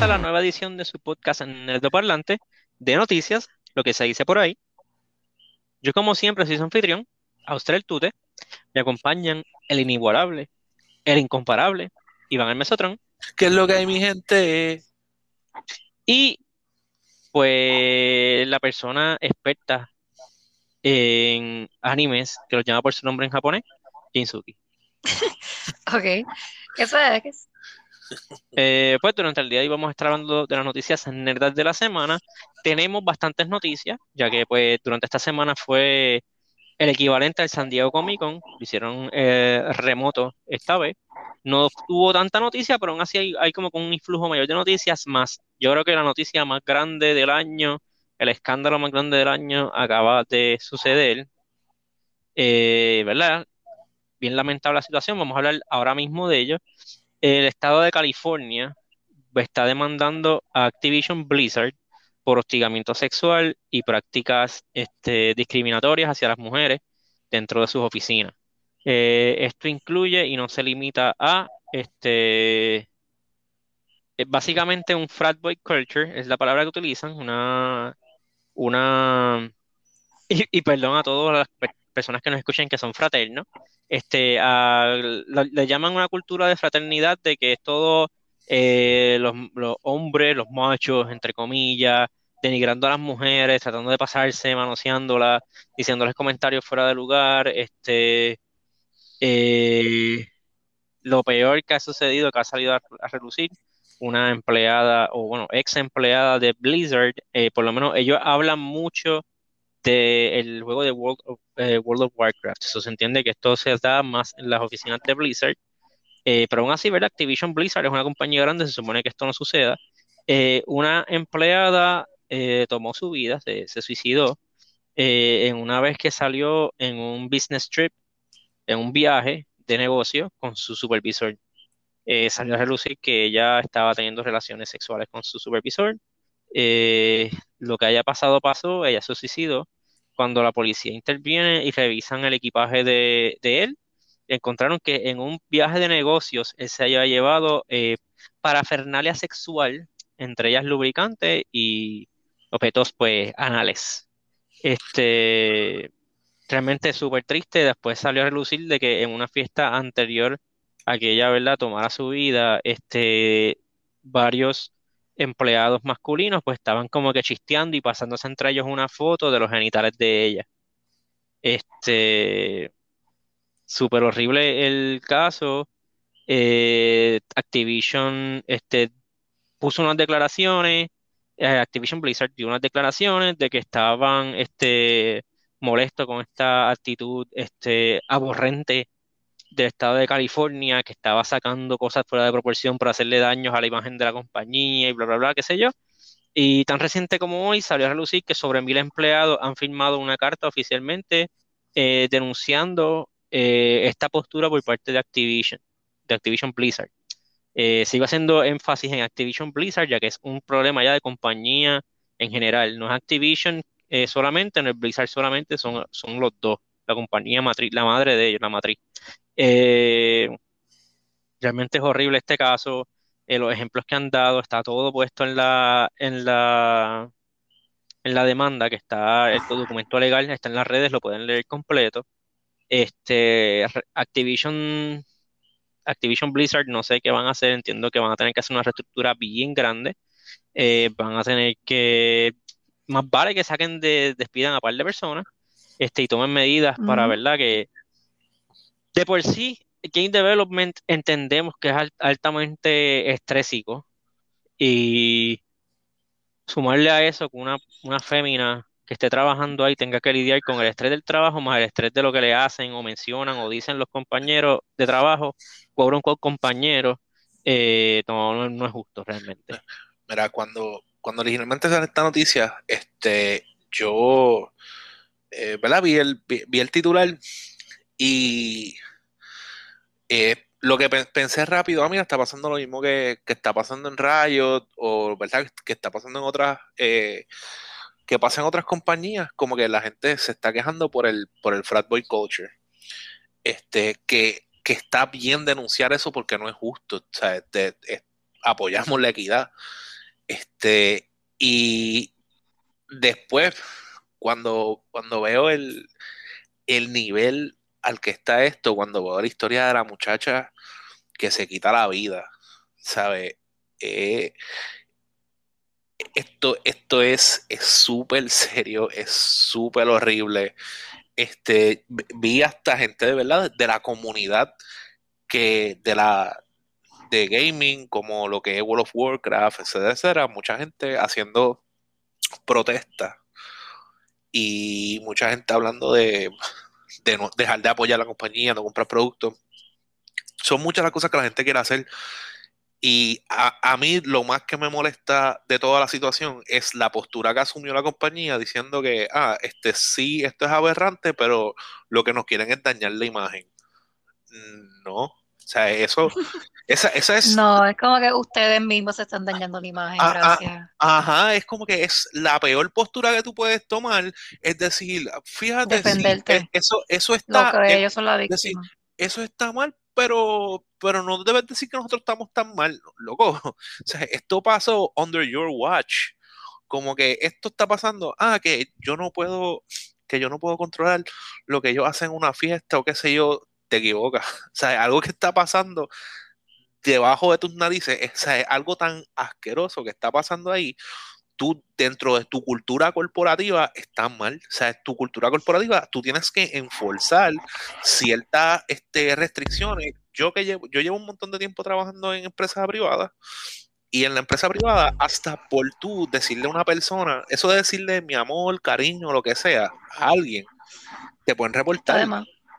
A la nueva edición de su podcast en el Parlante de noticias, lo que se dice por ahí. Yo como siempre soy su anfitrión, Austral Tute, me acompañan el inigualable, el incomparable, Iván el Mesotrón. ¿Qué es lo que hay mi gente? Y pues la persona experta en animes, que lo llama por su nombre en japonés, Jinsuki. ok, ¿qué sabes? Eh, pues durante el día íbamos a estar hablando de las noticias nerdas de la semana. Tenemos bastantes noticias, ya que pues durante esta semana fue el equivalente al San Diego Comic Con, lo hicieron eh, remoto esta vez. No tuvo tanta noticia, pero aún así hay, hay como un influjo mayor de noticias más. Yo creo que la noticia más grande del año, el escándalo más grande del año acaba de suceder. Eh, ¿Verdad? Bien lamentable la situación, vamos a hablar ahora mismo de ello. El estado de California está demandando a Activision Blizzard por hostigamiento sexual y prácticas este, discriminatorias hacia las mujeres dentro de sus oficinas. Eh, esto incluye y no se limita a este básicamente un frat boy culture, es la palabra que utilizan, una una y, perdón a todas las personas que nos escuchen que son fraternos, este le llaman una cultura de fraternidad de que es todo eh, los, hombres, los machos, entre comillas, denigrando a las mujeres, tratando de pasarse, manoseándolas, diciéndoles comentarios fuera de lugar, este, eh, lo peor que ha sucedido, que ha salido a, relucir, una empleada, o bueno, ex empleada de Blizzard, eh, por lo menos ellos hablan mucho del juego de World of, World of Warcraft, eso se entiende que esto se da más en las oficinas de Blizzard, eh, pero aún así, ¿verdad? Activision Blizzard es una compañía grande, se supone que esto no suceda. Eh, una empleada eh, tomó su vida, se, suicidó, en una vez que salió en un business trip, en un viaje de negocio con su supervisor. salió a relucir que ella estaba teniendo relaciones sexuales con su supervisor. lo que haya pasado pasó, ella se suicidó. Cuando la policía interviene y revisan el equipaje de, él, encontraron que en un viaje de negocios él se había llevado eh, parafernalia sexual, entre ellas lubricantes y objetos pues anales. Este, realmente súper triste, después salió a relucir de que en una fiesta anterior a que ella, ¿verdad?, tomara su vida, este, varios empleados masculinos pues estaban como que chisteando y pasándose entre ellos una foto de los genitales de ella. Este, súper horrible el caso. Eh, Activision este, puso unas declaraciones, eh, Activision Blizzard dio unas declaraciones de que estaban este, molestos con esta actitud este, aborrente del estado de California, que estaba sacando cosas fuera de proporción para hacerle daños a la imagen de la compañía y bla, bla, bla, qué sé yo. Y tan reciente como hoy salió a relucir que sobre mil empleados han firmado una carta oficialmente eh, denunciando eh, esta postura por parte de Activision, de Activision Blizzard. Eh, sigo haciendo énfasis en Activision Blizzard, ya que es un problema ya de compañía en general. No es Activision eh, solamente, no es Blizzard solamente, son, son los dos, la compañía matriz, la madre de ellos, la matriz. Realmente es horrible este caso. los ejemplos que han dado, está todo puesto en la, en la, en la demanda, que está el documento legal, está en las redes, lo pueden leer completo. Este, Activision, Activision Blizzard, no sé qué van a hacer, entiendo que van a tener que hacer una reestructura bien grande. Eh, van a tener que, más vale que saquen de, despidan a par de personas este, y tomen medidas para, ¿verdad? Que de por sí, Game Development entendemos que es altamente estrésico y sumarle a eso con una, una fémina que esté trabajando ahí tenga que lidiar con el estrés del trabajo más el estrés de lo que le hacen o mencionan o dicen los compañeros de trabajo, cobran con compañeros, eh, no, es justo realmente. Mira, cuando, cuando originalmente salió esta noticia, este, yo, eh. Vi el, vi, el titular y eh, lo que pensé rápido, ah, mira, está pasando lo mismo que, que, está pasando en Riot o, ¿verdad? Que está pasando en otras que pasa en otras compañías, como que la gente se está quejando por el, por el frat boy culture. Este, que, está bien denunciar eso porque no es justo. Sea, apoyamos la equidad. Este, y después, cuando, cuando veo el, el nivel al que está esto, cuando veo la historia de la muchacha que se quita la vida, ¿sabe? Eh, esto, esto es súper serio, es súper horrible. Este, vi hasta gente de verdad de la comunidad que de la de gaming, como lo que es World of Warcraft, etcétera, mucha gente haciendo protestas y mucha gente hablando de, de no, dejar de apoyar a la compañía, no comprar productos. Son muchas las cosas que la gente quiere hacer y a, mí lo más que me molesta de toda la situación es la postura que asumió la compañía diciendo que, ah, este sí, esto es aberrante, pero lo que nos quieren es dañar la imagen. No, o sea, eso, esa, esa es... No, es como que ustedes mismos se están dañando la imagen, ah, ah, gracias. ajá, es como que es la peor postura que tú puedes tomar, es decir, fíjate, Defenderte. eso, eso está... Lo que ellos son la víctima. eso está mal, pero, pero no debes decir que nosotros estamos tan mal, loco. O sea, esto pasó under your watch. Como que esto está pasando, ah, que yo no puedo, que yo no puedo controlar lo que ellos hacen en una fiesta o qué sé yo, te equivocas. O sea, algo que está pasando debajo de tus narices, es, es algo tan asqueroso que está pasando ahí tú dentro de tu cultura corporativa estás mal. O sea, tu cultura corporativa, tú tienes que enforzar ciertas este, restricciones. Yo que llevo, yo llevo un montón de tiempo trabajando en empresas privadas y en la empresa privada, hasta por tú decirle a una persona, eso de decirle mi amor, cariño, lo que sea, a alguien, te pueden reportar.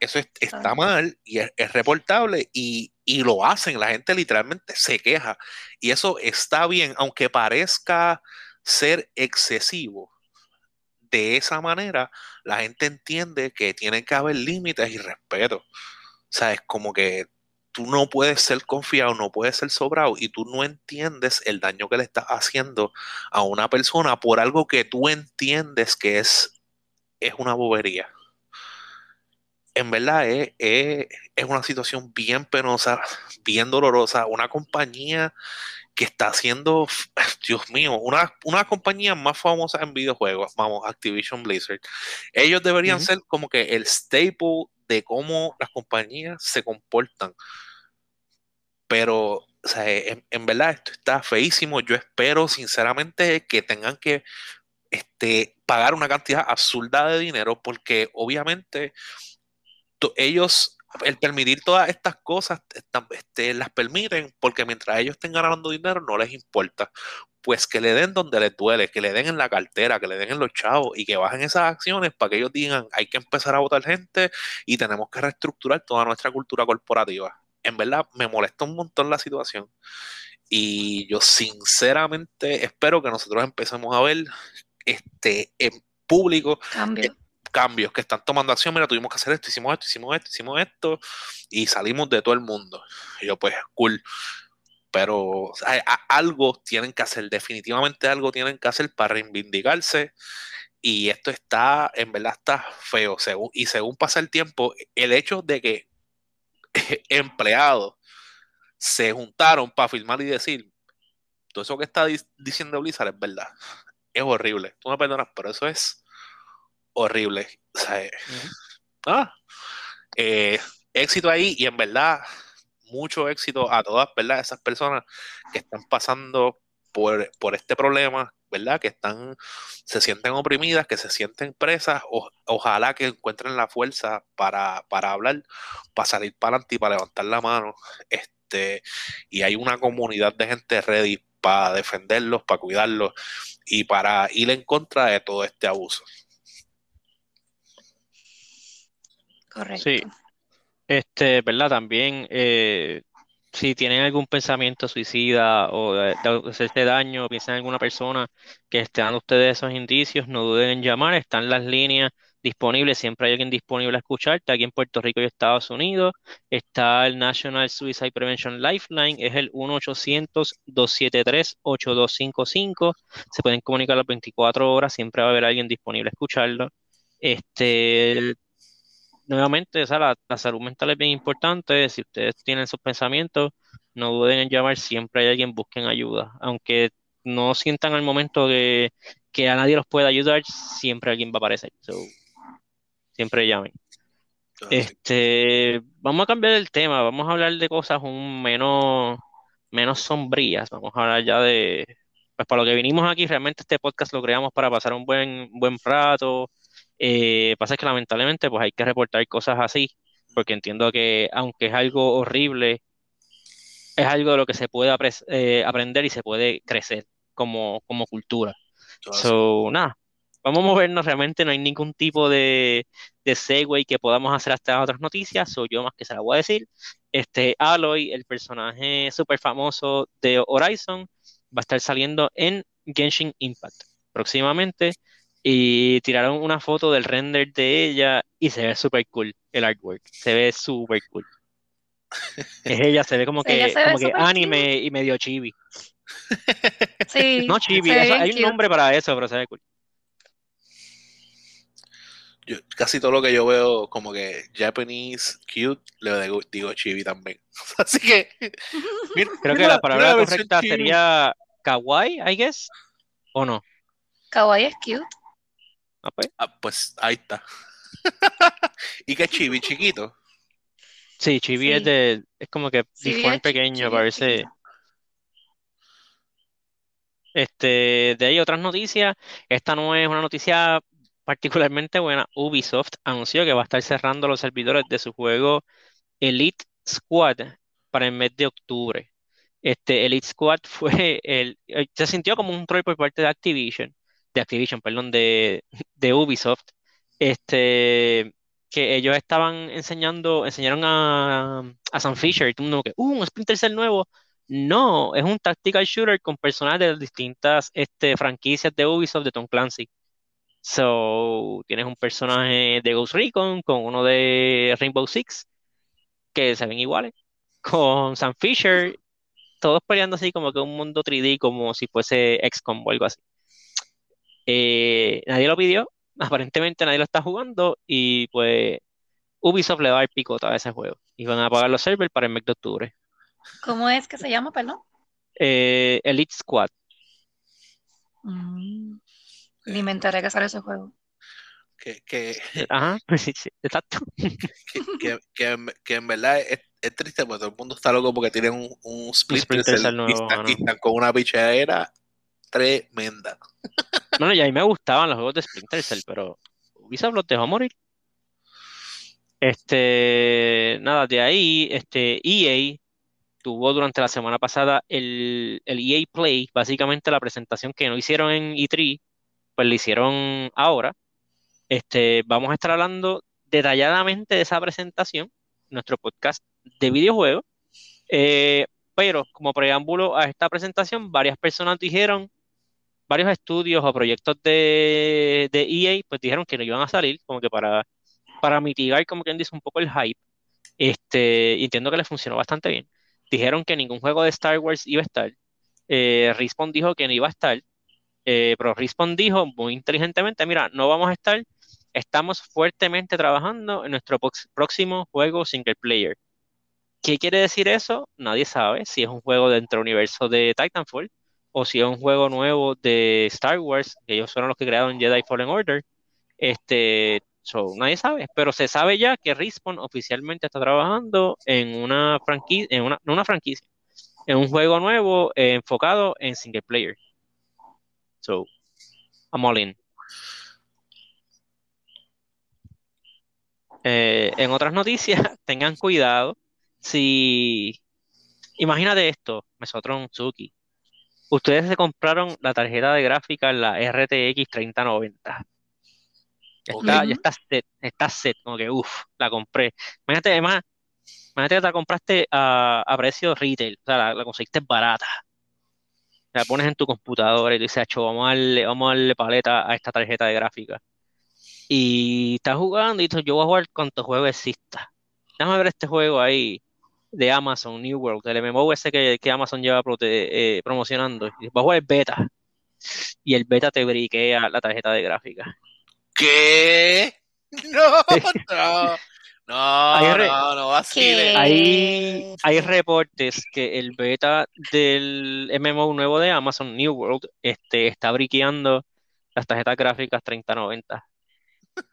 Eso está mal y es, reportable y, y, lo hacen. La gente literalmente se queja. Y eso está bien, aunque parezca ser excesivo. De esa manera, la gente entiende que tiene que haber límites y respeto. O sea, es como que tú no puedes ser confiado, no puedes ser sobrado y tú no entiendes el daño que le estás haciendo a una persona por algo que tú entiendes que es, es una bobería. En verdad es, es, es una situación bien penosa, bien dolorosa. Una compañía que está haciendo, Dios mío, una, una compañía más famosa en videojuegos, vamos, Activision Blizzard. Ellos deberían ser como que el staple de cómo las compañías se comportan. Pero, o sea, en, verdad esto está feísimo. Yo espero sinceramente que tengan que este, pagar una cantidad absurda de dinero porque obviamente ellos el permitir todas estas cosas este, las permiten porque mientras ellos estén ganando dinero no les importa. Pues que le den donde les duele, que le den en la cartera, que le den en los chavos y que bajen esas acciones para que ellos digan hay que empezar a votar gente y tenemos que reestructurar toda nuestra cultura corporativa. En verdad me molesta un montón la situación y yo sinceramente espero que nosotros empecemos a ver este en público Cambio cambios que están tomando acción, mira, tuvimos que hacer esto, hicimos esto, hicimos esto, hicimos esto, y salimos de todo el mundo. Y yo, pues, cool. Pero algo tienen que hacer, definitivamente algo tienen que hacer para reivindicarse. Y esto está, en verdad, está feo. Según, y según pasa el tiempo, el hecho de que empleados se juntaron para firmar y decir, todo eso que está diciendo Blizzard es verdad. Es horrible. Tú me perdonas, pero eso es horrible. Ah, eh, éxito ahí y en verdad mucho éxito a todas, ¿verdad? Esas personas que están pasando por, por este problema, ¿verdad? Que están, se sienten oprimidas, que se sienten presas, ojalá que encuentren la fuerza para, para hablar, para salir para adelante y para levantar la mano. Este, y hay una comunidad de gente ready para defenderlos, para cuidarlos y para ir en contra de todo este abuso. Correcto. Sí. Este, ¿verdad? También, eh, si tienen algún pensamiento suicida o de, hacerse daño, piensan en alguna persona que esté dando ustedes esos indicios, no duden en llamar, están las líneas disponibles, siempre hay alguien disponible a escucharte, aquí en Puerto Rico y Estados Unidos, está el National Suicide Prevention Lifeline, es el 1-800-273-8255, se pueden comunicar las 24 horas, siempre va a haber alguien disponible a escucharlo. Este, nuevamente, la, salud mental es bien importante. Si ustedes tienen esos pensamientos, no duden en llamar, siempre hay alguien, busquen ayuda. Aunque no sientan al momento que, que a nadie los pueda ayudar, siempre alguien va a aparecer. So, siempre llamen. Este, vamos a cambiar el tema, vamos a hablar de cosas un menos, menos sombrías, vamos a hablar ya de, pues para lo que vinimos aquí, realmente este podcast lo creamos para pasar un buen, buen rato. Eh, pasa que lamentablemente pues hay que reportar cosas así, porque entiendo que aunque es algo horrible, es algo de lo que se puede apre- eh, aprender y se puede crecer como, como cultura. So, nada, vamos a movernos, realmente no hay ningún tipo de, de segue que podamos hacer hasta otras noticias, so yo más que se la voy a decir. Este Aloy, el personaje súper famoso de Horizon, va a estar saliendo en Genshin Impact próximamente y tiraron una foto del render de ella y se ve súper cool el artwork, se ve súper cool. Es ella, se ve como que, ve como que anime y medio chibi. Sí, No chibi, eso- hay un nombre para eso, pero se ve cool. Yo, casi todo lo que yo veo como que Japanese cute, le digo, digo chibi también. Así que, mira, Creo que la palabra correcta chibi. sería kawaii, I guess, ¿o no? Kawaii es cute. Ah, pues. Ah, pues ahí está. y que chibi chiquito. Sí, chibi es de, es como que Sí, pequeño, chibi parece. chiquito. Este, de ahí otras noticias. Esta no es una noticia particularmente buena. Ubisoft anunció que va a estar cerrando los servidores de su juego Elite Squad para el mes de octubre. Este Elite Squad fue el, se sintió como un troll por parte de Activision, de Activision, perdón, de, de Ubisoft. Este, que ellos estaban enseñando, enseñaron a, a Sam Fisher y todo el mundo que, uh, un Splinter Cell nuevo. No, es un tactical shooter con personajes de distintas este, franquicias de Ubisoft de Tom Clancy. So, tienes un personaje de Ghost Recon con uno de Rainbow Six, que se ven iguales, con Sam Fisher, todos peleando así como que un mundo 3D, como si fuese XCOM o algo así. Eh, nadie lo pidió, aparentemente nadie lo está jugando, y pues Ubisoft le va a dar picota a ese juego. Y van a apagar los servers para el mes de octubre. ¿Cómo es que se llama, perdón? Eh, Elite Squad. Mm, Ni me enteré que sale ese juego. Que, que, Ajá, sí, sí, exacto. que, que, que en- que en verdad es, es triste porque todo el mundo está loco porque tienen un, un Splinter Cell y nuevo, están, y están con una pichadera tremenda. Bueno, y a mí me gustaban los juegos de Splinter Cell, pero Ubisoft los dejó morir. Este, nada, de ahí, este, EA tuvo durante la semana pasada el, el EA Play, básicamente la presentación que no hicieron en E3, pues la hicieron ahora. Este, vamos a estar hablando detalladamente de esa presentación, en nuestro podcast de videojuegos. Eh, pero como preámbulo a esta presentación, varias personas dijeron varios estudios o proyectos de, de EA, pues dijeron que no iban a salir, como que para, para mitigar, como quien dice, un poco el hype. Este, entiendo que les funcionó bastante bien. Dijeron que ningún juego de Star Wars iba a estar. Eh, dijo que no iba a estar. Eh, pero Respawn dijo muy inteligentemente, mira, no vamos a estar, estamos fuertemente trabajando en nuestro próximo juego single player. ¿Qué quiere decir eso? Nadie sabe si es un juego dentro del universo de Titanfall o si es un juego nuevo de Star Wars, que ellos fueron los que crearon Jedi Fallen Order. Este, so, nadie sabe, pero se sabe ya que Respawn oficialmente está trabajando en una franquicia, en una, una franquicia, en un juego nuevo eh, enfocado en single player. So, I'm all in. Eh, en otras noticias, tengan cuidado si, imagínate esto, Mesotron Tsuki, ustedes se compraron la tarjeta de gráfica, la RTX 3090. Ya Ok. está, ya está set, está set, como que uff, la compré. Imagínate, además, imagínate que te la compraste a, a precio retail, o sea, la, la conseguiste barata. La pones en tu computadora y tú dices, "Acho, vamos a darle, vamos a darle paleta a esta tarjeta de gráfica. Y estás jugando y dices, yo voy a jugar cuantos juegos exista. Déjame ver este juego ahí de Amazon New World, el MMO ese que, que Amazon lleva prote- eh, promocionando. Y vas a jugar el beta. Y el beta te briquea la tarjeta de gráfica. ¿Qué? No, no, No, Hay re- no, no vacile. ¿Qué? Hay, hay reportes que el beta del MMO nuevo de Amazon, New World, este, está briqueando las tarjetas gráficas 3090.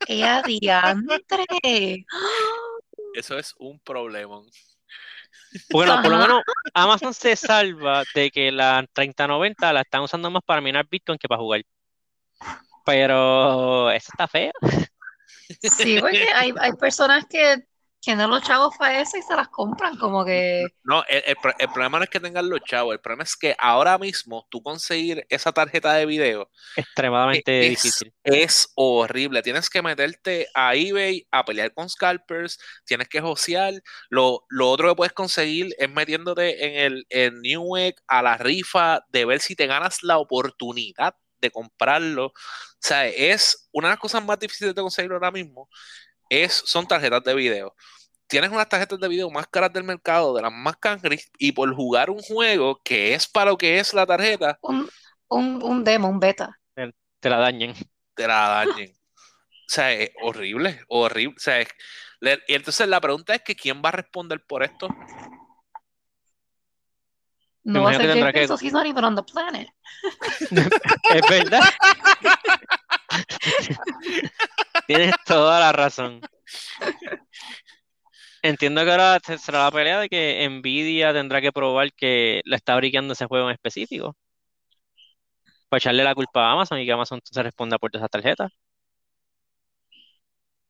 ¡Ella diantre! Eso es un problema. Bueno, por lo menos Amazon se salva de que la 3090 la están usando más para minar Bitcoin que para jugar. Pero eso está feo. Sí, porque hay, hay personas que tienen los chavos para eso y se las compran, como que No, el, el el problema no es que tengan los chavos, el problema es que ahora mismo tú conseguir esa tarjeta de video Extremadamente es, difícil. es horrible. Tienes que meterte a eBay a pelear con scalpers, tienes que josear. Lo, lo otro que puedes conseguir es metiéndote en el en Newegg a la rifa de ver si te ganas la oportunidad de comprarlo. O sea, es una de las cosas más difíciles de conseguir ahora mismo. Es, son tarjetas de video. Tienes unas tarjetas de video más caras del mercado, de las más cangris, y por jugar un juego que es para lo que es la tarjeta, un, un, un demo, un beta. Te la dañen. te la dañen. O sea, es horrible, horrible. O sea, es- le- y entonces la pregunta es que ¿quién va a responder por esto? No va a ser que- Bezos, he's not even on the planet. Es verdad. Tienes toda la razón. Entiendo que ahora se- será la pelea de que Nvidia tendrá que probar que le está briqueando ese juego en específico. Para echarle la culpa a Amazon y que Amazon se responda por esas tarjetas.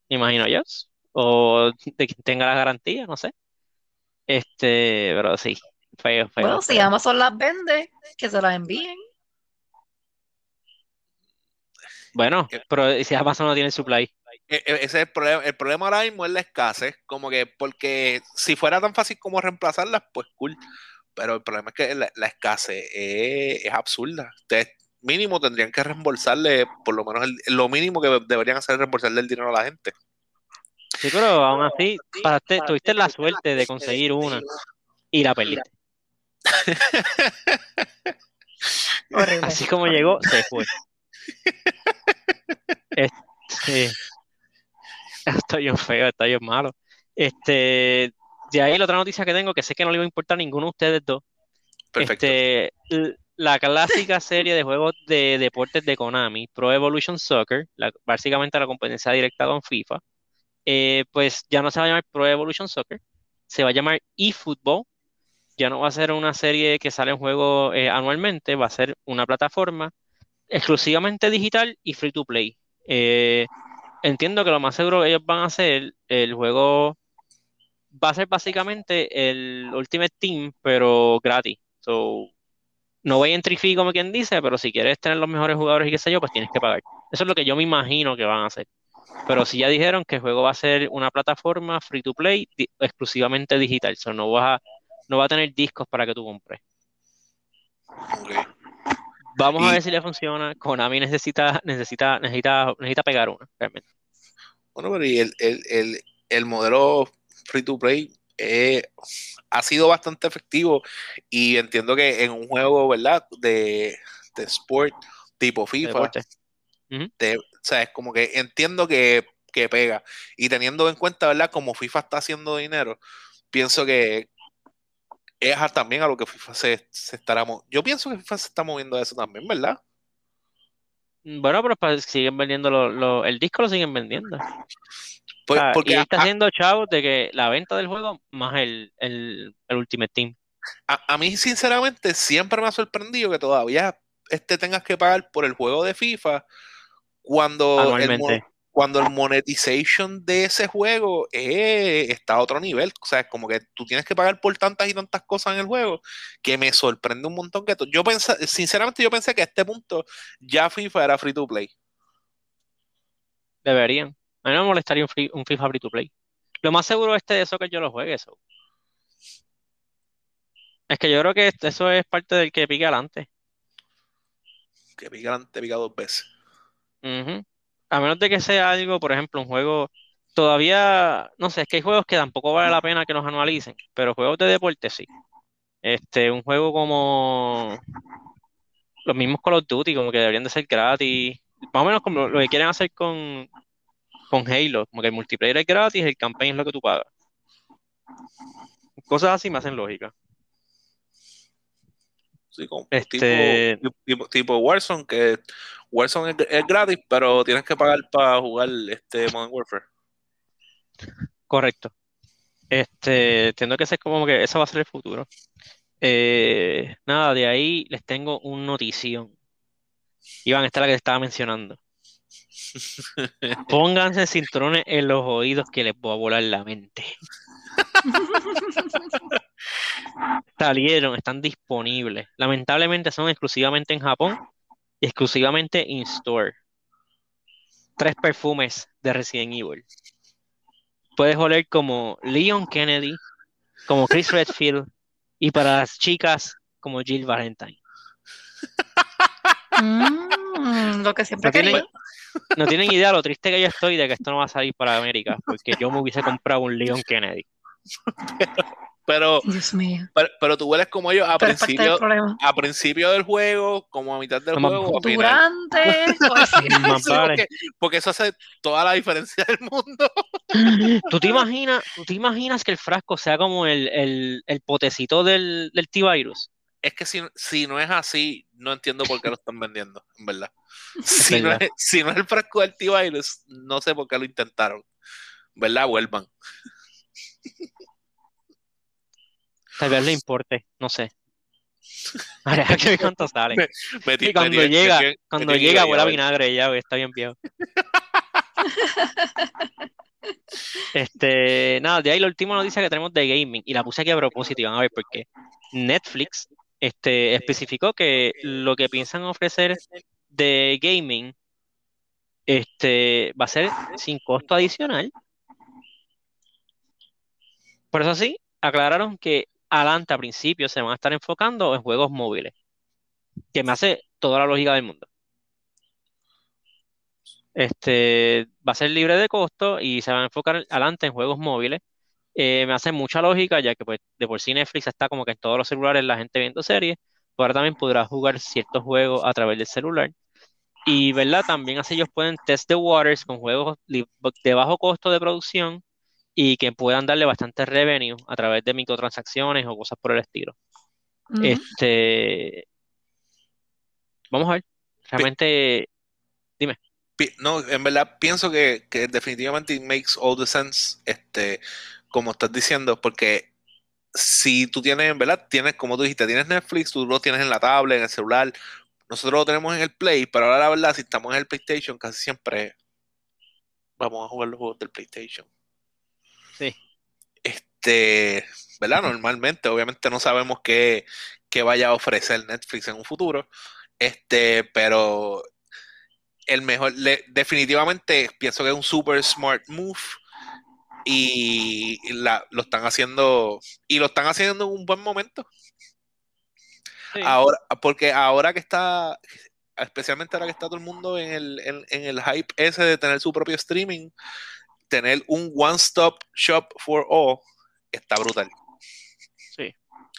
Imagino yo. O de quien tenga la garantía, no sé. Este, pero sí, feo, feo, Bueno, si. Amazon las vende, que se las envíen. Bueno, pero si Amazon no tiene supply. E- e- Ese es el problema. El problema ahora mismo es la escasez. Como que, porque si fuera tan fácil como reemplazarlas, pues cool. Pero el problema es que la, la escasez es, es absurda. Ustedes mínimo tendrían que reembolsarle, por lo menos el- lo mínimo que deberían hacer es reembolsarle el dinero a la gente. Sí, pero aún así, tuviste la suerte de conseguir una y la perdiste. Así como llegó, se fue. Este, está bien feo, está bien malo. Este, de ahí la otra noticia que tengo, que sé que no le iba a importar a ninguno de ustedes dos. Perfecto. Este, la clásica serie de juegos de deportes de Konami, Pro Evolution Soccer, la- básicamente la competencia directa con FIFA, eh, pues ya no se va a llamar Pro Evolution Soccer, se va a llamar eFootball. Ya no va a ser una serie que sale en juego eh, anualmente, va a ser una plataforma exclusivamente digital y free to play. Eh, entiendo que lo más seguro que ellos van a hacer, el juego va a ser básicamente el Ultimate Team, pero gratis. So, no voy a entry fee como quien dice, pero si quieres tener los mejores jugadores y qué sé yo, pues tienes que pagar. Eso es lo que yo me imagino que van a hacer. Pero si ya dijeron que el juego va a ser una plataforma free to play exclusivamente digital, so no vas a, no va a tener discos para que tú compres. Ok. Vamos a ver si le funciona. Konami necesita, necesita, necesita, necesita pegar una, realmente. Bueno, pero y el, el, el, el modelo free to play eh, ha sido bastante efectivo y entiendo que en un juego, ¿verdad? De, de sport tipo FIFA, te- o sea, es como que entiendo que, que pega. Y teniendo en cuenta, ¿verdad? Como FIFA está haciendo dinero, pienso que es a- también a lo que FIFA se, se estará mo- Yo pienso que FIFA se está moviendo a eso también, ¿verdad? Bueno, pero siguen vendiendo lo- lo- el disco lo siguen vendiendo. Pues, Ah, porque y está haciendo chavos de que la venta del juego más el, el, el Ultimate Team. a- a mí, sinceramente, siempre me ha sorprendido que todavía este, tengas que pagar por el juego de FIFA cuando el. Cuando el monetization de ese juego eh, está a otro nivel. O sea, es como que tú tienes que pagar por tantas y tantas cosas en el juego que me sorprende un montón que to- yo pensé, sinceramente yo pensé que a este punto ya FIFA era free to play. Deberían. A mí no me molestaría un, free- un FIFA free to play. Lo más seguro este de eso que yo lo juegue, eso. Es que yo creo que eso es parte del que pica adelante. Que pica, te pica dos veces. Ujú. A menos de que sea algo, por ejemplo, un juego todavía, no sé, es que hay juegos que tampoco vale la pena que los anualicen, pero juegos de deporte sí. Este, un juego como los mismos Call of Duty, como que deberían de ser gratis, más o menos como lo que quieren hacer con, con Halo, como que el multiplayer es gratis, el campaign es lo que tú pagas. Cosas así me hacen lógica. Este- tipo, tipo, tipo Warzone, que Warzone es, es gratis, pero tienes que pagar para jugar este Modern Warfare. Correcto. Este, entiendo que ese es como que ese va a ser el futuro. Eh, nada, de ahí les tengo un notición. Iván, esta es la que te estaba mencionando. Pónganse cinturones en los oídos que les voy a volar la mente. Salieron, están disponibles. Lamentablemente son exclusivamente en Japón y exclusivamente in store. Tres perfumes de Resident Evil. Puedes oler como Leon Kennedy, como Chris Redfield y para las chicas como Jill Valentine. Mm, lo que siempre No tienen, no tienen idea lo triste que yo estoy de que esto no va a salir para América, porque yo me hubiese comprado un Leon Kennedy. Pero, Dios mío. pero, pero tú hueles como ellos a Pero principio, a principio del juego, como a mitad del Como juego. Durante. o final. Sí, porque, porque eso hace toda la diferencia del mundo. ¿Tú te imaginas, tú te imaginas que el frasco sea como el, el, el potecito del, del T-Virus? Es que si, si no es así, no entiendo por qué lo están vendiendo, en verdad. Si no es, si no es el frasco del T-Virus, no sé por qué lo intentaron. ¿Verdad? Vuelvan. Tal vez le importe, no sé. Habría que ver cuánto sale. Me- me Y cuando me llega, cuando llega huele a vinagre ya, está bien viejo. Este, nada, de ahí la última noticia que tenemos de gaming, y la puse aquí a propósito, y van a ver por qué. Netflix este, especificó que lo que piensan ofrecer de gaming este, va a ser sin costo adicional. Por eso sí, aclararon que adelante a principio se van a estar enfocando en juegos móviles, que me hace toda la lógica del mundo. Este, va a ser libre de costo y se van a enfocar adelante en juegos móviles. Eh, me hace mucha lógica, ya que pues de por sí Netflix está como que en todos los celulares la gente viendo series, pero ahora también podrá jugar ciertos juegos a través del celular. Y, ¿verdad? También así ellos pueden test the waters con juegos de bajo costo de producción y que puedan darle bastante revenue a través de microtransacciones o cosas por el estilo. Este, vamos a ver. Realmente, Pi- No, en verdad pienso que, que definitivamente it makes all the sense, este, como estás diciendo, porque si tú tienes, en verdad, tienes, como tú dijiste, tienes Netflix, tú lo tienes en la tablet, en el celular, nosotros lo tenemos en el Play, pero ahora la verdad, si estamos en el PlayStation, casi siempre vamos a jugar los juegos del PlayStation. Este, ¿verdad? Normalmente, obviamente no sabemos qué, qué vaya a ofrecer Netflix en un futuro, este, pero el mejor, le- definitivamente pienso que es un super smart move y la- lo están haciendo y lo están haciendo en un buen momento. sí. Ahora, porque ahora que está, especialmente ahora que está todo el mundo en el, en, en el hype ese de tener su propio streaming, tener un one-stop shop for all está brutal.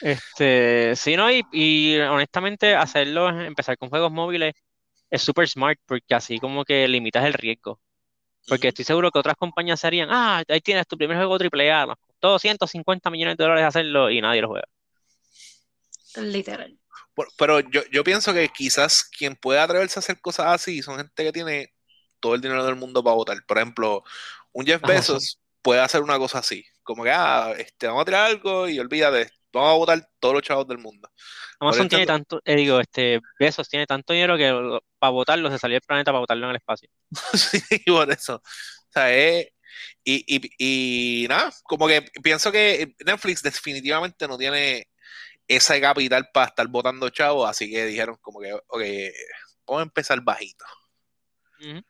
Este, sí, ¿no? Y, y honestamente hacerlo, empezar con juegos móviles es súper smart porque así como que limitas el riesgo. Porque estoy seguro que otras compañías serían, ah, ahí tienes tu primer juego AAA, nos costó 150 millones de dólares hacerlo y nadie lo juega. Literal. Pero yo, yo pienso que quizás quien pueda atreverse a hacer cosas así son gente que tiene todo el dinero del mundo para votar. Por ejemplo, un Jeff. Bezos puede hacer una cosa así, como que, ah, este, vamos a tirar algo y olvídate, vamos a votar todos los chavos del mundo. Amazon tiene tanto, eh, digo, este, Bezos tiene tanto dinero que lo- para votarlo se salió del planeta para votarlo en el espacio. Sí, por eso. O sea, es- y, y, y nada, como que pienso que Netflix definitivamente no tiene ese capital para estar votando chavos, así que dijeron como que, ok, vamos a empezar bajito. Ujú.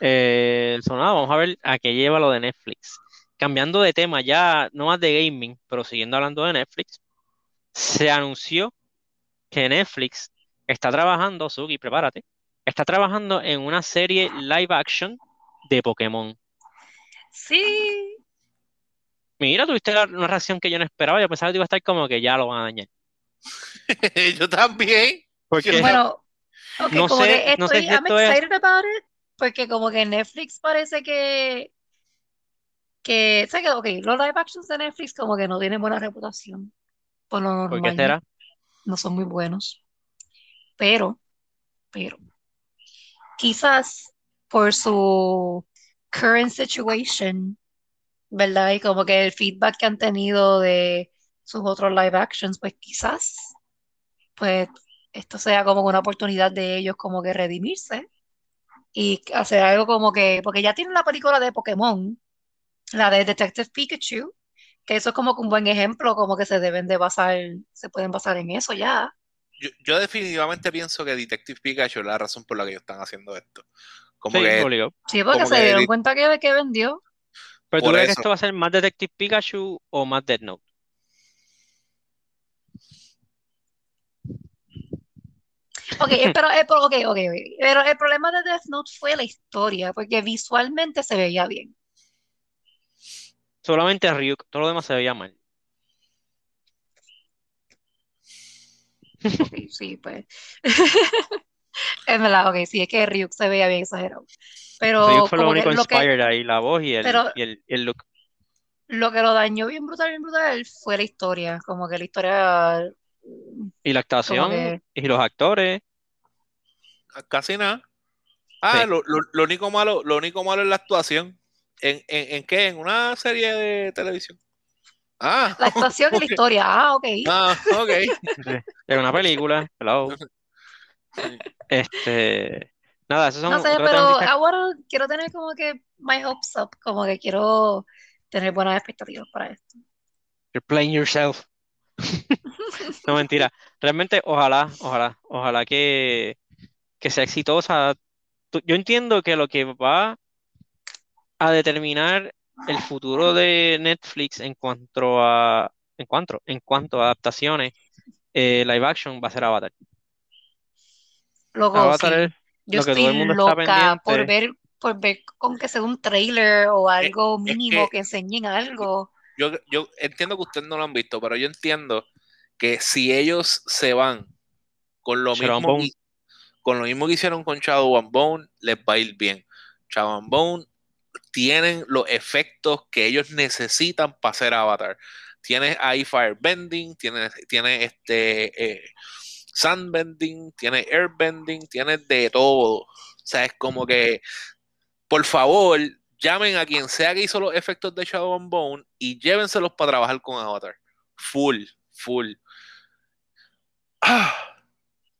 Eh, so, nada, vamos a ver a qué lleva lo de Netflix. Cambiando de tema, ya no más de gaming, pero siguiendo hablando de Netflix, se anunció que Netflix está trabajando, Sugi, prepárate, está trabajando en una serie live action de Pokémon. Sí. Mira, tuviste la- una reacción que yo no esperaba, yo pensaba que iba a estar como que ya lo van a dañar. Yo también. Porque Bueno, No como sé- que no sé estoy, si I'm esto es- excited about it, porque como que Netflix parece que, que, ¿sabes qué? Ok, los live actions de Netflix como que no tienen buena reputación, por lo ¿Por qué normal, será? no son muy buenos, pero, pero, quizás por su current situation, ¿verdad? Y como que el feedback que han tenido de sus otros live actions, pues quizás, pues esto sea como una oportunidad de ellos como que redimirse y hacer algo como que, porque ya tienen la película de Pokémon, la de Detective Pikachu, que eso es como que un buen ejemplo, como que se deben de basar, se pueden basar en eso ya. Yo, yo definitivamente pienso que Detective Pikachu es la razón por la que ellos están haciendo esto. Como Sí, que obligado. Sí, porque Como se dieron di- cuenta que, que vendió. Pero tú por crees que esto va a ser más Detective Pikachu o más Death Note? Ok, eh, pero, eh, pero, ok, ok, ok. Pero el problema de Death Note fue la historia, porque visualmente se veía bien. Solamente Ryuk, todo lo demás se veía mal. Ok, sí, pues. Es verdad, ok, sí, es que Ryuk se veía bien exagerado. Ryuk Pero fue lo como que único lo que, inspired ahí, la voz y el, pero y el, y el look. lo que lo dañó bien brutal, bien brutal fue la historia. Como que la historia, Y la actuación que, y los actores. casi nada. Ah, Sí. lo, lo- lo único malo, lo único malo es la actuación. ¿En, en, en qué? ¿En una serie de televisión? Ah, la actuación y la historia, ah, ok. Ah, ok. Sí. Es una película. Hello. Este. Nada, esas son No sé, pero ahora quiero tener como que my hopes up, como que quiero tener buenas expectativas para esto. You're playing yourself. No, mentira. Realmente, ojalá, ojalá, ojalá que, que sea exitosa. Yo entiendo que lo que va a determinar el futuro de Netflix en cuanto a, en cuanto, en cuanto a adaptaciones eh, live action va a ser Avatar. Loco, Avatar sí. es Yo lo que todo estoy el mundo está loca por pendiente. ver, por ver con que sea un trailer o Es, algo es mínimo que que enseñen algo. yo, yo entiendo que ustedes no lo han visto, pero yo entiendo que si ellos se van con lo mismo Bone. con lo mismo que hicieron con Shadow and Bone, les va a ir bien. Shadow and Bone tienen los efectos que ellos necesitan para hacer Avatar. Tienes ahí firebending, tienes, tienes este eh, sandbending, tienes airbending, tienes de todo. O sea, es como que, por favor, llamen a quien sea que hizo los efectos de Shadow and Bone y llévenselos para trabajar con Avatar. Full, full. Ah,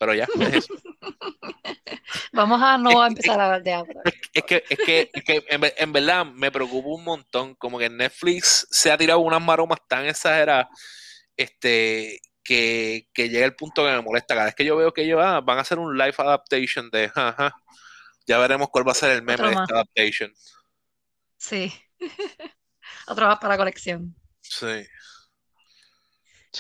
pero ya, es eso. Vamos a no a empezar a hablar de Avatar. es que, es que, es que en, ver- en verdad me preocupa un montón. Como que Netflix se ha tirado unas maromas tan exageradas este, que, que llega el punto que me molesta. Cada vez que yo veo que ellos ah, van a hacer un live adaptation de, ajá, ya veremos cuál va a ser el meme Otro de más. esta adaptation. Sí. Otro más para colección. Sí.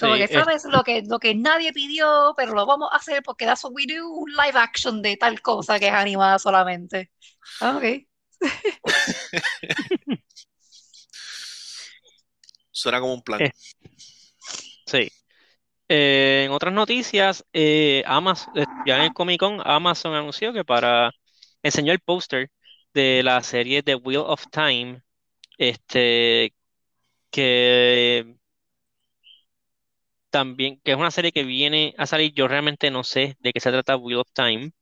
Como Sí, que es- sabes lo que, lo que nadie pidió, pero lo vamos a hacer porque that's what we do, un live action de tal cosa que es animada solamente. Ah, ok. Suena como un plan. eh, sí. Eh, en otras noticias, eh, Amazon, eh, ya en el Comic Con, Amazon anunció que para enseñó el póster de la serie The Wheel of Time, este, que también, que es una serie que viene a salir, yo realmente no sé de qué se trata Wheel of Time,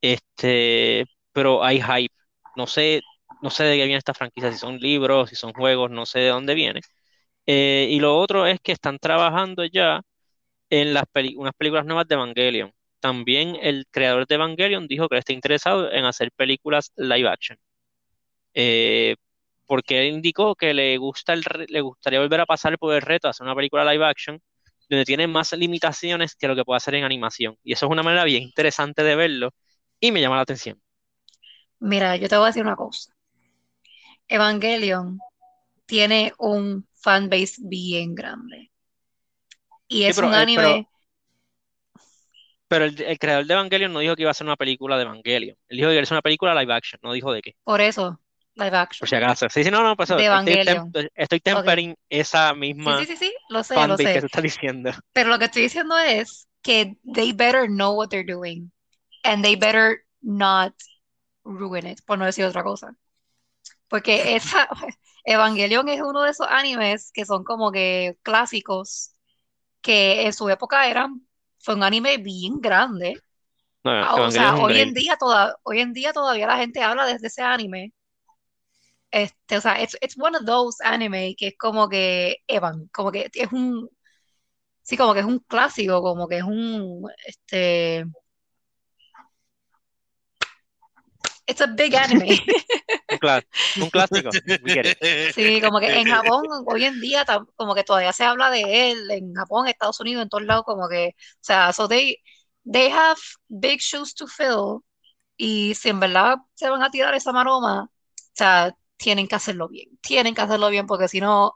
este, pero hay hype, no sé, no sé de qué viene esta franquicia, si son libros, si son juegos, no sé de dónde viene. Eh, y lo otro es que están trabajando ya en las unas películas nuevas de Evangelion. También el creador de Evangelion dijo que está interesado en hacer películas live action. Eh, porque él indicó que le gusta el le gustaría volver a pasar por el reto de hacer una película live action donde tiene más limitaciones que lo que puede hacer en animación. Y eso es una manera bien interesante de verlo y me llama la atención. Mira, yo te voy a decir una cosa. Evangelion tiene un fanbase bien grande. Y Sí, es pero, un pero, anime, pero el, el creador de Evangelion no dijo que iba a hacer una película de Evangelion. Él dijo que iba a hacer una película live action, no dijo de qué. por eso, live Por action, si acaso. Sí, sí, no, no, pues de estoy, tem- tempering esa misma sí, sí, sí, lo sé, lo que sé. tú estás diciendo. Pero lo que estoy diciendo es que they better know what they're doing. And they better not ruin it, por no decir otra cosa. Porque esa, Evangelion es uno de esos animes que son como que clásicos, que en su época eran, fue un anime bien grande. No, Ah, O sea, hoy en día, toda, hoy en día todavía la gente habla desde ese anime. Este, o sea, it's, it's one of those anime que es como que Evan, como que es un, sí, como que es un clásico, como que es un, este, it's a big anime. Un, clá- un clásico. Sí, como que en Japón hoy en día como que todavía se habla de él, en Japón, Estados Unidos, en todos lados, como que, o sea, so they, they have big shoes to fill y si en verdad se van a tirar esa maroma, o sea, tienen que hacerlo bien, tienen que hacerlo bien porque si no,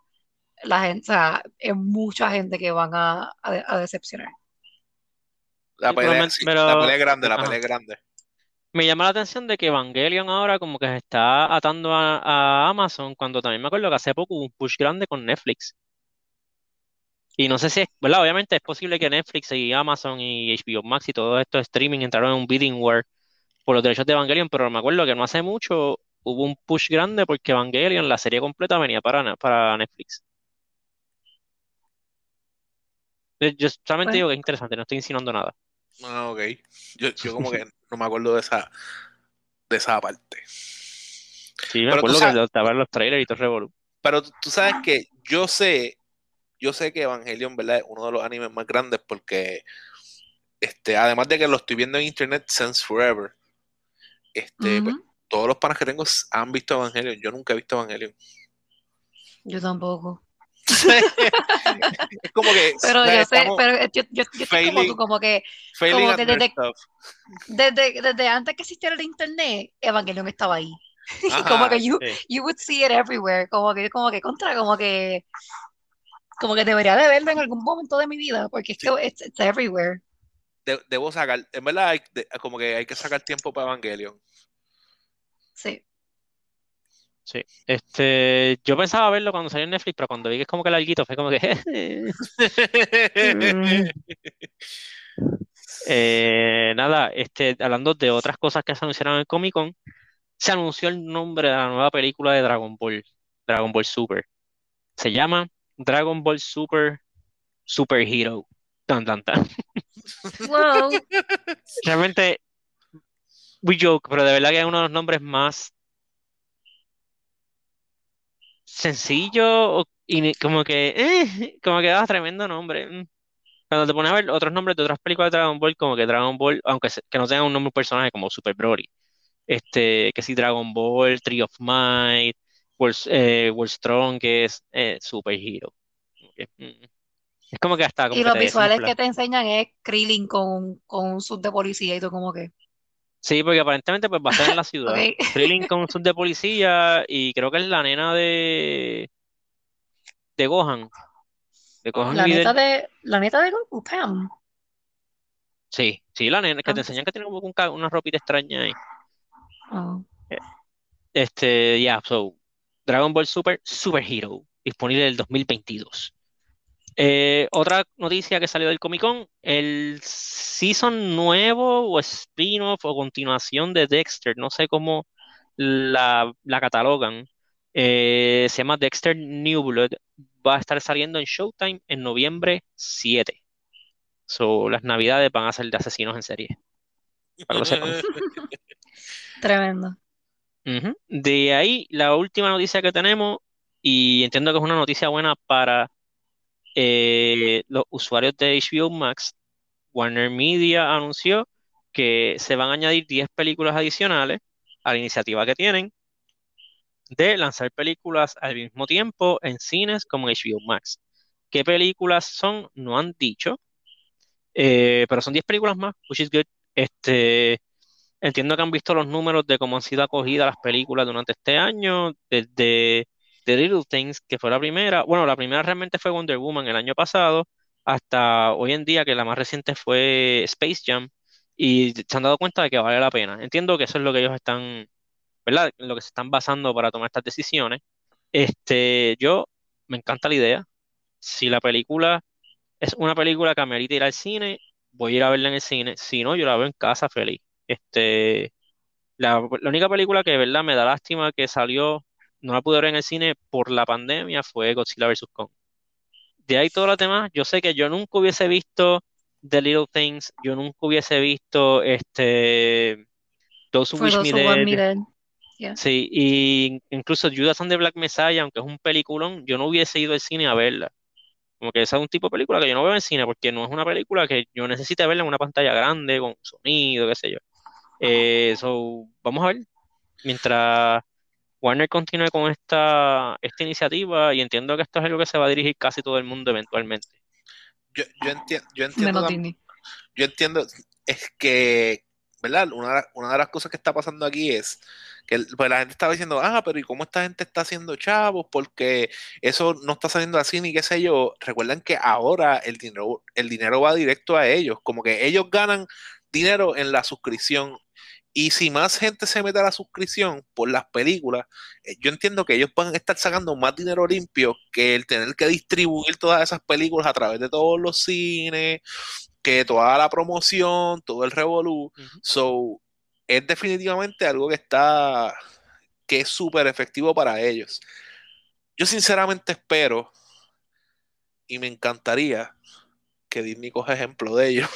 la gente, o sea, es mucha gente que van a, a, a decepcionar. La pelea, me- sí, pero- la pelea es grande, la ajá. pelea es grande. Me llama la atención de que Evangelion ahora como que se está atando a, a Amazon cuando también me acuerdo que hace poco hubo un push grande con Netflix. Y no sé si es, ¿verdad? Obviamente es posible que Netflix y Amazon y HBO Max y todo esto streaming entraron en un bidding war por los derechos de Evangelion, pero me acuerdo que no hace mucho hubo un push grande porque Evangelion, la serie completa, venía para, para Netflix. Yo solamente Pues- digo que es interesante, no estoy insinuando nada. Ah, ok. Yo, yo como que no me acuerdo de esa, de esa parte. Sí, me Pero acuerdo sabes- que estaba en los trailers y todo revolú. Pero tú, tú sabes que yo sé, yo sé que Evangelion, ¿verdad? Es uno de los animes más grandes porque, este, además de que lo estoy viendo en internet since forever, este, pues. Todos los panas que tengo han visto Evangelion. Yo nunca he visto Evangelion. Yo tampoco. Es como que Pero yo sé, pero yo, yo, yo estoy como tú, como que como que desde- stuff. desde, desde antes que existiera el internet, Evangelion estaba ahí. Ajá, como que you, sí. you would see it everywhere, como que, como que contra, como que, como que debería de verlo en algún momento de mi vida, porque es que it's, it's everywhere. De- debo sacar, en verdad, hay- de- como que hay que sacar tiempo para Evangelion. Sí. Sí, este, yo pensaba verlo cuando salió en Netflix, pero cuando vi que es como que larguito, fue como que, Eh, nada, este, hablando de otras cosas que se anunciaron en el Comic Con, se anunció el nombre de la nueva película de Dragon Ball, Dragon Ball Super. Se llama Dragon Ball Super Super Hero. Tan, tan, tan. Wow. Realmente, we joke, pero de verdad que es uno de los nombres más sencillo y como que, eh, como que da tremendo nombre. mm. Cuando te pones a ver otros nombres de otras películas de Dragon Ball, como que Dragon Ball, aunque se- que no tengan un nombre de personaje como Super Broly, este, que sí, Dragon Ball, Tree of Might, World, eh, World Strongest, eh, Super Hero. Que, mm. Es como que hasta como Y que los visuales desinfla. que te enseñan es Krillin con, con un suit de policía y tú como que, Sí, porque aparentemente pues va a estar en la ciudad. ok. Krillin con de policía y creo que es la nena de de Gohan. De Gohan La neta de, la neta de Goku, Pam. Sí, sí, la nena que te enseñan que tiene como un una ropita extraña ahí. Oh. Este, ya, so, Dragon Ball Super, Super Hero, disponible en el 2022. Eh, otra noticia que salió del Comic Con, el season nuevo o spin-off o continuación de Dexter, no sé cómo la, la catalogan, eh, se llama Dexter New Blood, va a estar saliendo en Showtime en noviembre 7. So, las navidades van a ser de asesinos en serie, para que lo. Tremendo. De ahí, la última noticia que tenemos, y entiendo que es una noticia buena para eh, los usuarios de HBO Max, Warner Media anunció que se van a añadir 10 películas adicionales a la iniciativa que tienen de lanzar películas al mismo tiempo en cines como HBO Max. ¿Qué películas son? No han dicho, eh, pero son 10 películas más, which is good. Este, entiendo que han visto los números de cómo han sido acogidas las películas durante este año, desde The Little Things, que fue la primera. Bueno, la primera realmente fue Wonder Woman el año pasado, hasta hoy en día, que la más reciente fue Space Jam, y se han dado cuenta de que vale la pena. Entiendo que eso es lo que ellos están, ¿verdad? Lo que se están basando para tomar estas decisiones. Este, yo me encanta la idea. Si la película es una película que amerita ir al cine, voy a ir a verla en el cine. Si no, yo la veo en casa feliz. Este, La, la única película que de verdad me da lástima que salió, no la pude ver en el cine por la pandemia, fue Godzilla vs. Kong. De ahí todas las demás, yo sé que yo nunca hubiese visto The Little Things, yo nunca hubiese visto este Those Who Wish Me Dead. Yeah. Sí, y incluso Judas and the Black Messiah, aunque es un peliculón, yo no hubiese ido al cine a verla. Como que esa es un tipo de película que yo no veo en cine porque no es una película que yo necesite verla en una pantalla grande, con sonido, qué sé yo. Eh, so, vamos a ver. Mientras Warner continúe con esta, esta iniciativa, y entiendo que esto es algo que se va a dirigir casi todo el mundo eventualmente. Yo, yo, enti- yo entiendo yo entiendo, es que, ¿verdad? Una, una de las cosas que está pasando aquí es que pues la gente estaba diciendo, ah, pero ¿y cómo esta gente está haciendo chavos? Porque eso no está saliendo así ni qué sé yo. Recuerden que ahora el dinero, el dinero va directo a ellos, como que ellos ganan dinero en la suscripción. Y si más gente se mete a la suscripción por las películas, eh, yo entiendo que ellos van a estar sacando más dinero limpio que el tener que distribuir todas esas películas a través de todos los cines, que toda la promoción, todo el revolú. So, es definitivamente algo que está, que es súper efectivo para ellos. Yo sinceramente espero y me encantaría que Disney coja ejemplo de ellos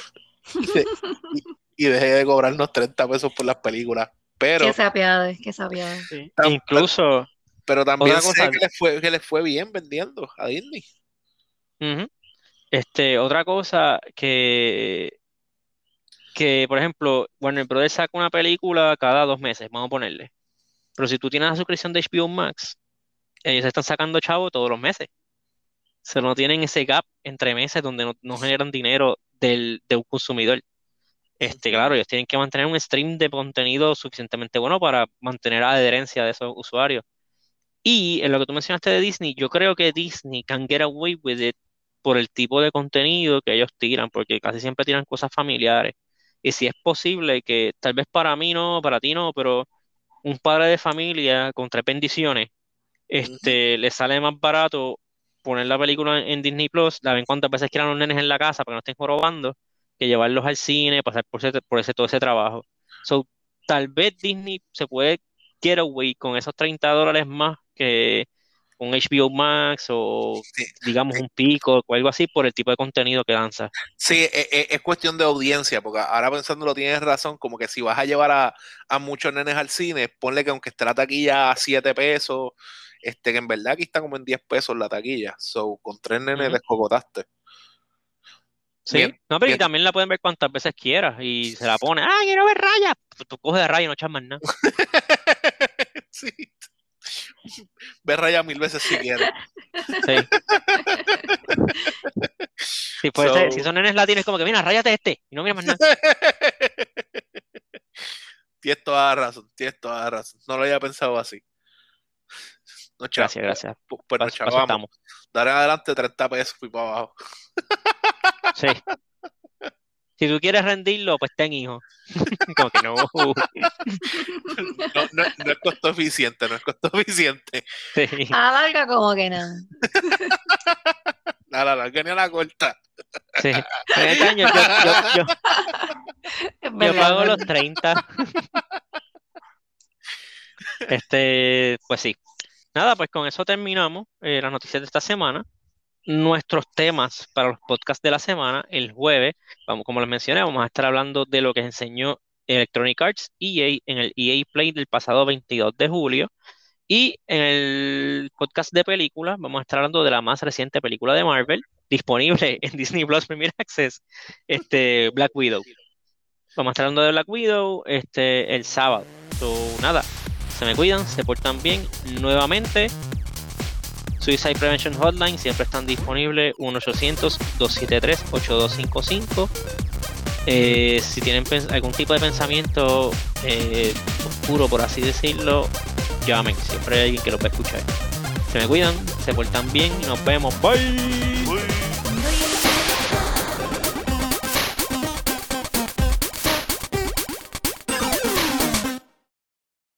y, y- deje de cobrarnos 30 pesos por las películas. Pero, Que se apiade, que se apiade. Tam- Incluso, pero también Otra sé cosa- que les fue, que les fue bien vendiendo a Disney. Este, otra cosa que, que, por ejemplo, Warner Brothers saca una película cada dos meses, vamos a ponerle. Pero si tú tienes la suscripción de HBO Max, ellos están sacando chavo todos los meses. Se no tienen ese gap entre meses donde no, no generan dinero del, de un consumidor. Este, claro, ellos tienen que mantener un stream de contenido suficientemente bueno para mantener la adherencia de esos usuarios. Y en lo que tú mencionaste de Disney, yo creo que Disney can get away with it por el tipo de contenido que ellos tiran, porque casi siempre tiran cosas familiares. Y si es posible que tal vez para mí no, para ti no, pero un padre de familia con tres bendiciones, este, le sale más barato poner la película en, en Disney Plus, la ven cuantas veces quieran los nenes en la casa para que no estén jorobando, que llevarlos al cine, pasar por ese, por ese, todo ese trabajo. So, tal vez Disney se puede get away con esos 30 dólares más que un HBO Max o Sí. digamos un Pico o algo así por el tipo de contenido que lanza. Sí, e- e- es, cuestión de audiencia, porque ahora pensándolo tienes razón, como que si vas a llevar a, a muchos nenes al cine, ponle que aunque esté la taquilla a 7 pesos, este, que en verdad aquí está como en 10 pesos la taquilla. So, con tres nenes Ujú. descocotaste. Sí, Bien, no, pero y también la pueden ver cuantas veces quieras y se la pone, ah, quiero ver raya. Tú, tú coges de raya y no echas más nada. sí. Ve raya mil veces si quieres. Sí. So- ser- si son nenes latinos, es como que, mira, ráyate este y no mira más nada. tienes toda la razón, tienes toda la razón. No lo había pensado así. No. Gracias, gracias. Pues, pues nos pa' eso chavamos. estamos. Dar en adelante 30 pesos y para abajo. Sí. Si tú quieres rendirlo, pues ten hijo. Como que no. No, no, no es costo eficiente, no es costo eficiente. Sí. A la larga como que nada. A la larga ni a la corta. Sí. Este año yo, yo- pago los verdad. 30. Este, pues sí. Nada, pues con eso terminamos eh, las noticias de esta semana. Nuestros temas para los podcasts de la semana, el jueves, vamos, como les mencioné, vamos a estar hablando de lo que enseñó Electronic Arts EA en el EA Play del pasado 22 de julio. Y en el podcast de películas vamos a estar hablando de la más reciente película de Marvel, disponible en Disney Plus Premier Access, este, Black Widow. Vamos a estar hablando de Black Widow este, el sábado. So, nada, se me cuidan, se portan bien. Nuevamente, Suicide Prevention Hotline siempre están disponibles 1-800-273-8255. Eh, si tienen algún tipo de pensamiento eh, oscuro, por así decirlo, llamen. Siempre hay alguien que lo puede escuchar. Se me cuidan, se portan bien y nos vemos. Bye.